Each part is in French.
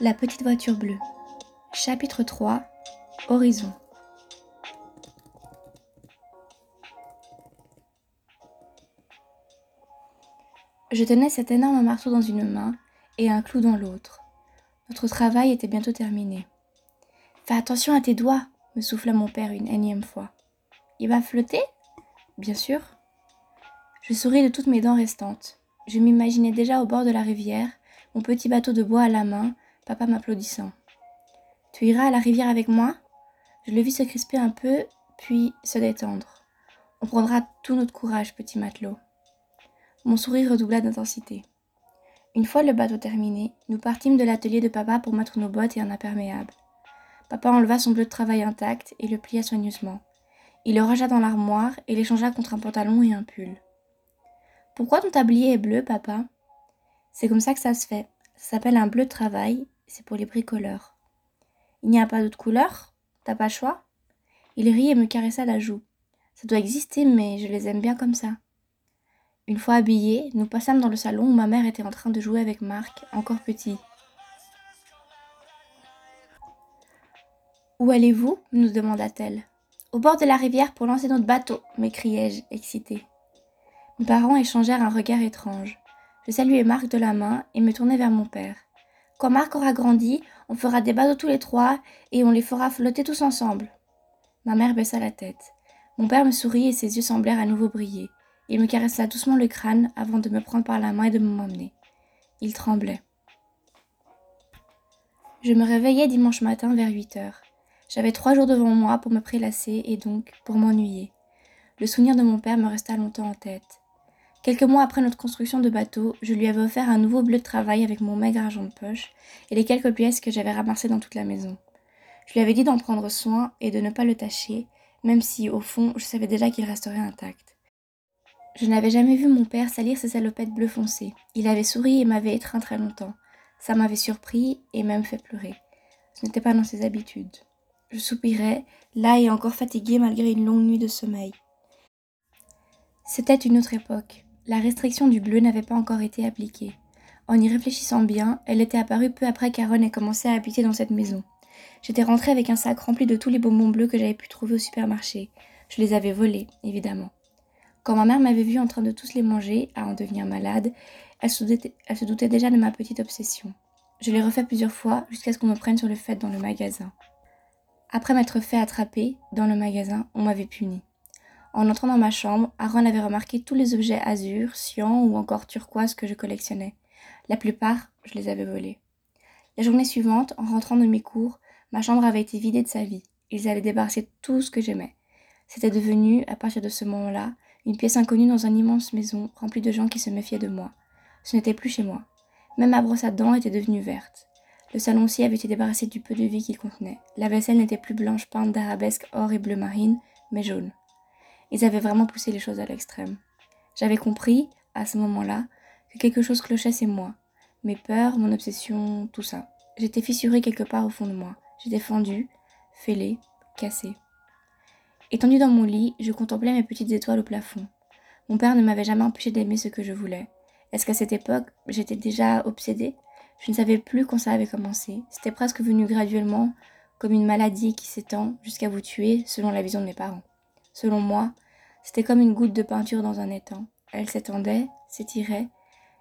La petite voiture bleue. Chapitre 3 Horizon. Je tenais cet énorme marteau dans une main et un clou dans l'autre. Notre travail était bientôt terminé. Fais attention à tes doigts, me souffla mon père une énième fois. Il va flotter? Bien sûr. Je souris de toutes mes dents restantes. Je m'imaginais déjà au bord de la rivière, mon petit bateau de bois à la main, papa m'applaudissant. Tu iras à la rivière avec moi? Je le vis se crisper un peu, puis se détendre. On prendra tout notre courage, petit matelot. Mon sourire redoubla d'intensité. Une fois le bateau terminé, nous partîmes de l'atelier de papa pour mettre nos bottes et un imperméable. Papa enleva son bleu de travail intact et le plia soigneusement. Il le rangea dans l'armoire et l'échangea contre un pantalon et un pull. Pourquoi ton tablier est bleu, papa? C'est comme ça que ça se fait. Ça s'appelle un bleu de travail, c'est pour les bricoleurs. Il n'y a pas d'autre couleur? T'as pas le choix? Il rit et me caressa la joue. Ça doit exister, mais je les aime bien comme ça. Une fois habillés, nous passâmes dans le salon où ma mère était en train de jouer avec Marc, encore petit. Où allez-vous? nous demanda-t-elle. Au bord de la rivière pour lancer notre bateau, m'écriai-je, excitée. Mes parents échangèrent un regard étrange. Je saluai Marc de la main et me tournai vers mon père. Quand Marc aura grandi, on fera des bateaux tous les trois et on les fera flotter tous ensemble. Ma mère baissa la tête. Mon père me sourit et ses yeux semblèrent à nouveau briller. Il me caressa doucement le crâne avant de me prendre par la main et de m'emmener. Il tremblait. Je me réveillai dimanche matin vers huit heures. J'avais trois jours devant moi pour me prélasser et donc pour m'ennuyer. Le souvenir de mon père me resta longtemps en tête. Quelques mois après notre construction de bateau, je lui avais offert un nouveau bleu de travail avec mon maigre argent de poche et les quelques pièces que j'avais ramassées dans toute la maison. Je lui avais dit d'en prendre soin et de ne pas le tâcher, même si, au fond, je savais déjà qu'il resterait intact. Je n'avais jamais vu mon père salir ses salopettes bleu foncé. Il avait souri et m'avait étreint très longtemps. Ça m'avait surpris et même fait pleurer. Ce n'était pas dans ses habitudes. Je soupirais, là et encore fatiguée malgré une longue nuit de sommeil. C'était une autre époque. La restriction du bleu n'avait pas encore été appliquée. En y réfléchissant bien, elle était apparue peu après qu'Aaron ait commencé à habiter dans cette maison. J'étais rentrée avec un sac rempli de tous les bonbons bleus que j'avais pu trouver au supermarché. Je les avais volés, évidemment. Quand ma mère m'avait vue en train de tous les manger, à en devenir malade, elle se, doutait, elle se doutait déjà de ma petite obsession. Je l'ai refait plusieurs fois jusqu'à ce qu'on me prenne sur le fait dans le magasin. Après m'être fait attraper dans le magasin, on m'avait puni. En entrant dans ma chambre, Aaron avait remarqué tous les objets azur, cyan ou encore turquoise que je collectionnais. La plupart, je les avais volés. La journée suivante, en rentrant de mes cours, ma chambre avait été vidée de sa vie. Ils allaient débarrasser tout ce que j'aimais. C'était devenu, à partir de ce moment-là, une pièce inconnue dans une immense maison remplie de gens qui se méfiaient de moi. Ce n'était plus chez moi. Même ma brosse à dents était devenue verte. Le salon aussi avait été débarrassé du peu de vie qu'il contenait. La vaisselle n'était plus blanche peinte d'arabesques or et bleu marine, mais jaune. Ils avaient vraiment poussé les choses à l'extrême. J'avais compris, à ce moment-là, que quelque chose clochait chez moi. Mes peurs, mon obsession, tout ça. J'étais fissurée quelque part au fond de moi. J'étais fendue, fêlée, cassée. Étendue dans mon lit, je contemplais mes petites étoiles au plafond. Mon père ne m'avait jamais empêché d'aimer ce que je voulais. Est-ce qu'à cette époque, j'étais déjà obsédée? Je ne savais plus quand ça avait commencé. C'était presque venu graduellement, comme une maladie qui s'étend jusqu'à vous tuer, selon la vision de mes parents. Selon moi, c'était comme une goutte de peinture dans un étang. Elle s'étendait, s'étirait,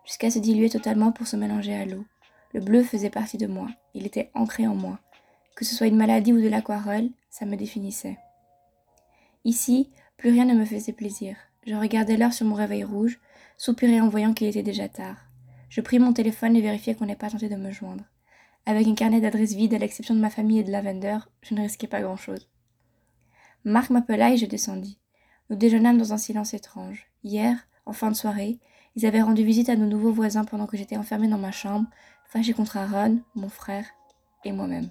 jusqu'à se diluer totalement pour se mélanger à l'eau. Le bleu faisait partie de moi, il était ancré en moi. Que ce soit une maladie ou de l'aquarelle, ça me définissait. Ici, plus rien ne me faisait plaisir. Je regardais l'heure sur mon réveil rouge, soupirais en voyant qu'il était déjà tard. Je pris mon téléphone et vérifiai qu'on n'ait pas tenté de me joindre. Avec un carnet d'adresses vide, à l'exception de ma famille et de Lavender, je ne risquais pas grand-chose. Marc m'appela et je descendis. Nous déjeunâmes dans un silence étrange. Hier, en fin de soirée, ils avaient rendu visite à nos nouveaux voisins pendant que j'étais enfermée dans ma chambre, fâchée contre Aaron, mon frère et moi-même.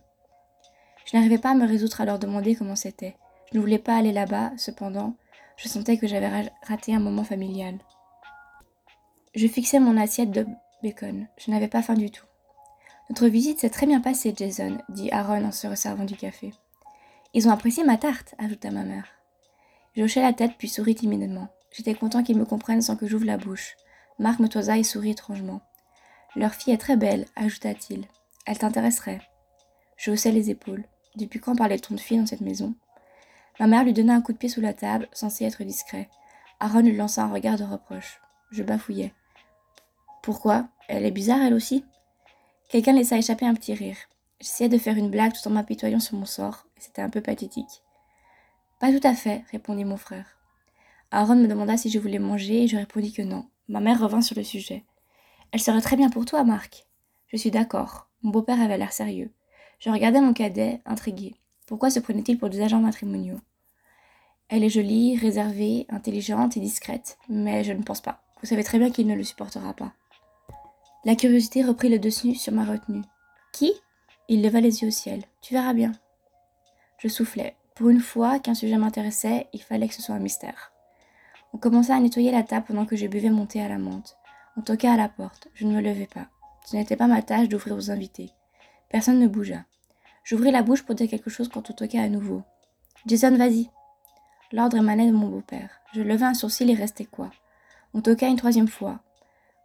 Je n'arrivais pas à me résoudre à leur demander comment c'était. Je ne voulais pas aller là-bas, cependant, je sentais que j'avais raté un moment familial. Je fixais mon assiette de bacon. Je n'avais pas faim du tout. Notre visite s'est très bien passée, Jason, dit Aaron en se resservant du café. Ils ont apprécié ma tarte, ajouta ma mère. J'ai la tête puis souris timidement. J'étais content qu'ils me comprennent sans que j'ouvre la bouche. Marc me toisa et sourit étrangement. Leur fille est très belle, ajouta-t-il. Elle t'intéresserait. Je haussai les épaules. Depuis quand parlait-on de filles dans cette maison? Ma mère lui donna un coup de pied sous la table, censé être discret. Aaron lui lança un regard de reproche. Je bafouillai. Pourquoi? Elle est bizarre, elle aussi? Quelqu'un laissa échapper un petit rire. J'essayais de faire une blague tout en m'apitoyant sur mon sort, c'était un peu pathétique. Pas tout à fait, répondit mon frère. Aaron me demanda si je voulais manger, et je répondis que non. Ma mère revint sur le sujet. Elle serait très bien pour toi, Marc. Je suis d'accord. Mon beau-père avait l'air sérieux. Je regardais mon cadet, intrigué. Pourquoi se prenait-il pour des agents matrimoniaux? Elle est jolie, réservée, intelligente et discrète, mais je ne pense pas. Vous savez très bien qu'il ne le supportera pas. La curiosité reprit le dessus sur ma retenue. Qui? Il leva les yeux au ciel. Tu verras bien. Je soufflais. Pour une fois qu'un sujet m'intéressait, il fallait que ce soit un mystère. On commença à nettoyer la table pendant que je buvais mon thé à la menthe. On toqua à la porte. Je ne me levai pas. Ce n'était pas ma tâche d'ouvrir aux invités. Personne ne bougea. J'ouvris la bouche pour dire quelque chose quand on toqua à nouveau. Jason, vas-y. L'ordre émanait de mon beau-père. Je levai un sourcil et restai quoi. On toqua une troisième fois.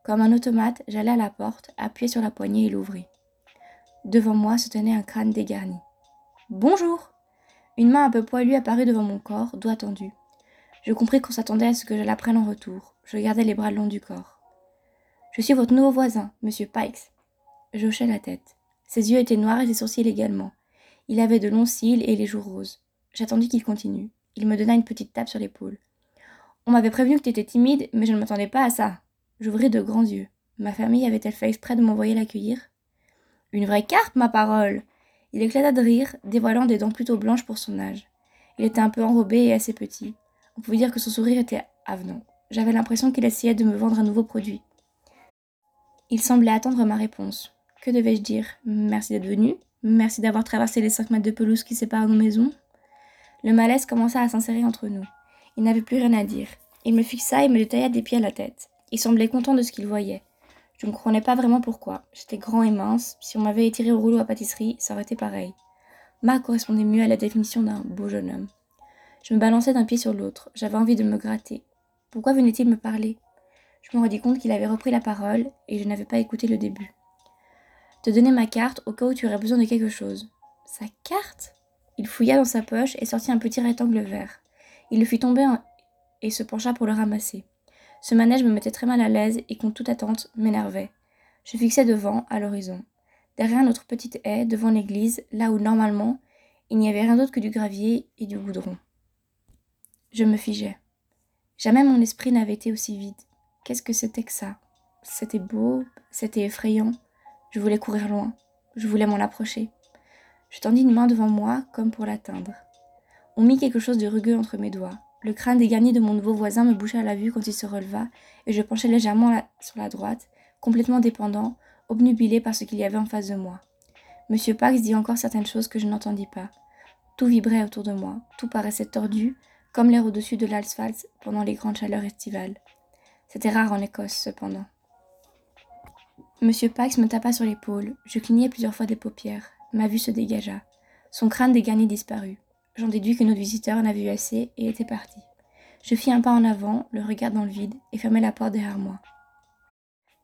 Comme un automate, j'allai à la porte, appuyai sur la poignée et l'ouvris. Devant moi se tenait un crâne dégarni. Bonjour Une main un peu poilue apparut devant mon corps, doigt tendu. Je compris qu'on s'attendait à ce que je la prenne en retour. Je gardai les bras le long du corps. Je suis votre nouveau voisin, monsieur Pikes. Je hochai la tête. Ses yeux étaient noirs et ses sourcils également. Il avait de longs cils et les joues roses. J'attendis qu'il continue. Il me donna une petite tape sur l'épaule. On m'avait prévenu que tu étais timide, mais je ne m'attendais pas à ça. J'ouvris de grands yeux. Ma famille avait-elle fait exprès de m'envoyer l'accueillir? Une vraie carte, ma parole Il éclata de rire, dévoilant des dents plutôt blanches pour son âge. Il était un peu enrobé et assez petit. On pouvait dire que son sourire était avenant. J'avais l'impression qu'il essayait de me vendre un nouveau produit. Il semblait attendre ma réponse. Que devais-je dire? Merci d'être venu Merci d'avoir traversé les cinq mètres de pelouse qui séparent nos maisons Le malaise commença à s'insérer entre nous. Il n'avait plus rien à dire. Il me fixa et me détailla des pieds à la tête. Il semblait content de ce qu'il voyait. Je ne comprenais pas vraiment pourquoi. J'étais grand et mince. Si on m'avait étiré au rouleau à pâtisserie, ça aurait été pareil. Ma correspondait mieux à la définition d'un beau jeune homme. Je me balançais d'un pied sur l'autre. J'avais envie de me gratter. Pourquoi venait-il me parler? Je me rendis compte qu'il avait repris la parole et je n'avais pas écouté le début. Te donner ma carte au cas où tu aurais besoin de quelque chose. Sa carte? Il fouilla dans sa poche et sortit un petit rectangle vert. Il le fit tomber et se pencha pour le ramasser. Ce manège me mettait très mal à l'aise et, contre toute attente, m'énervait. Je fixais devant, à l'horizon. Derrière notre petite haie, devant l'église, là où normalement il n'y avait rien d'autre que du gravier et du goudron. Je me figeais. Jamais mon esprit n'avait été aussi vide. Qu'est-ce que c'était que ça? C'était beau, c'était effrayant. Je voulais courir loin. Je voulais m'en approcher. Je tendis une main devant moi comme pour l'atteindre. On mit quelque chose de rugueux entre mes doigts. Le crâne dégarni de mon nouveau voisin me boucha la vue quand il se releva, et je penchai légèrement sur la droite, complètement dépendant, obnubilé par ce qu'il y avait en face de moi. Monsieur Pax dit encore certaines choses que je n'entendis pas. Tout vibrait autour de moi, tout paraissait tordu, comme l'air au-dessus de l'asphalte pendant les grandes chaleurs estivales. C'était rare en Écosse, cependant. Monsieur Pax me tapa sur l'épaule, je clignai plusieurs fois des paupières. Ma vue se dégagea. Son crâne dégarni disparut. J'en déduis que notre visiteur en avait eu assez et était parti. Je fis un pas en avant, le regard dans le vide, et fermai la porte derrière moi.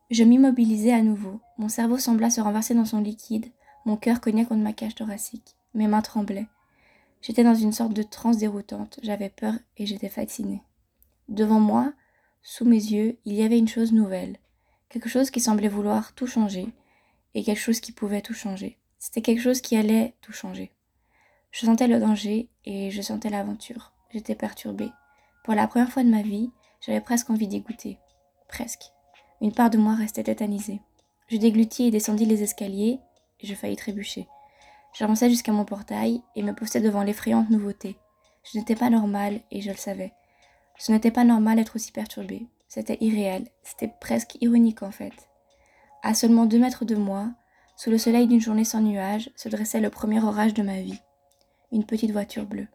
Je m'immobilisai à nouveau. Mon cerveau sembla se renverser dans son liquide, mon cœur cognait contre ma cage thoracique. Mes mains tremblaient. J'étais dans une sorte de transe déroutante, j'avais peur et j'étais fascinée. Devant moi, sous mes yeux, il y avait une chose nouvelle, quelque chose qui semblait vouloir tout changer, et quelque chose qui pouvait tout changer. C'était quelque chose qui allait tout changer. Je sentais le danger et je sentais l'aventure. J'étais perturbée. Pour la première fois de ma vie, j'avais presque envie d'y goûter. Presque. Une part de moi restait tétanisée. Je déglutis et descendis les escaliers je faillis trébucher. J'avançai jusqu'à mon portail et me postai devant l'effrayante nouveauté. Je n'étais pas normale et je le savais. Ce n'était pas normal d'être aussi perturbée. C'était irréel. C'était presque ironique en fait. À seulement deux mètres de moi, sous le soleil d'une journée sans nuages, se dressait le premier orage de ma vie une petite voiture bleue.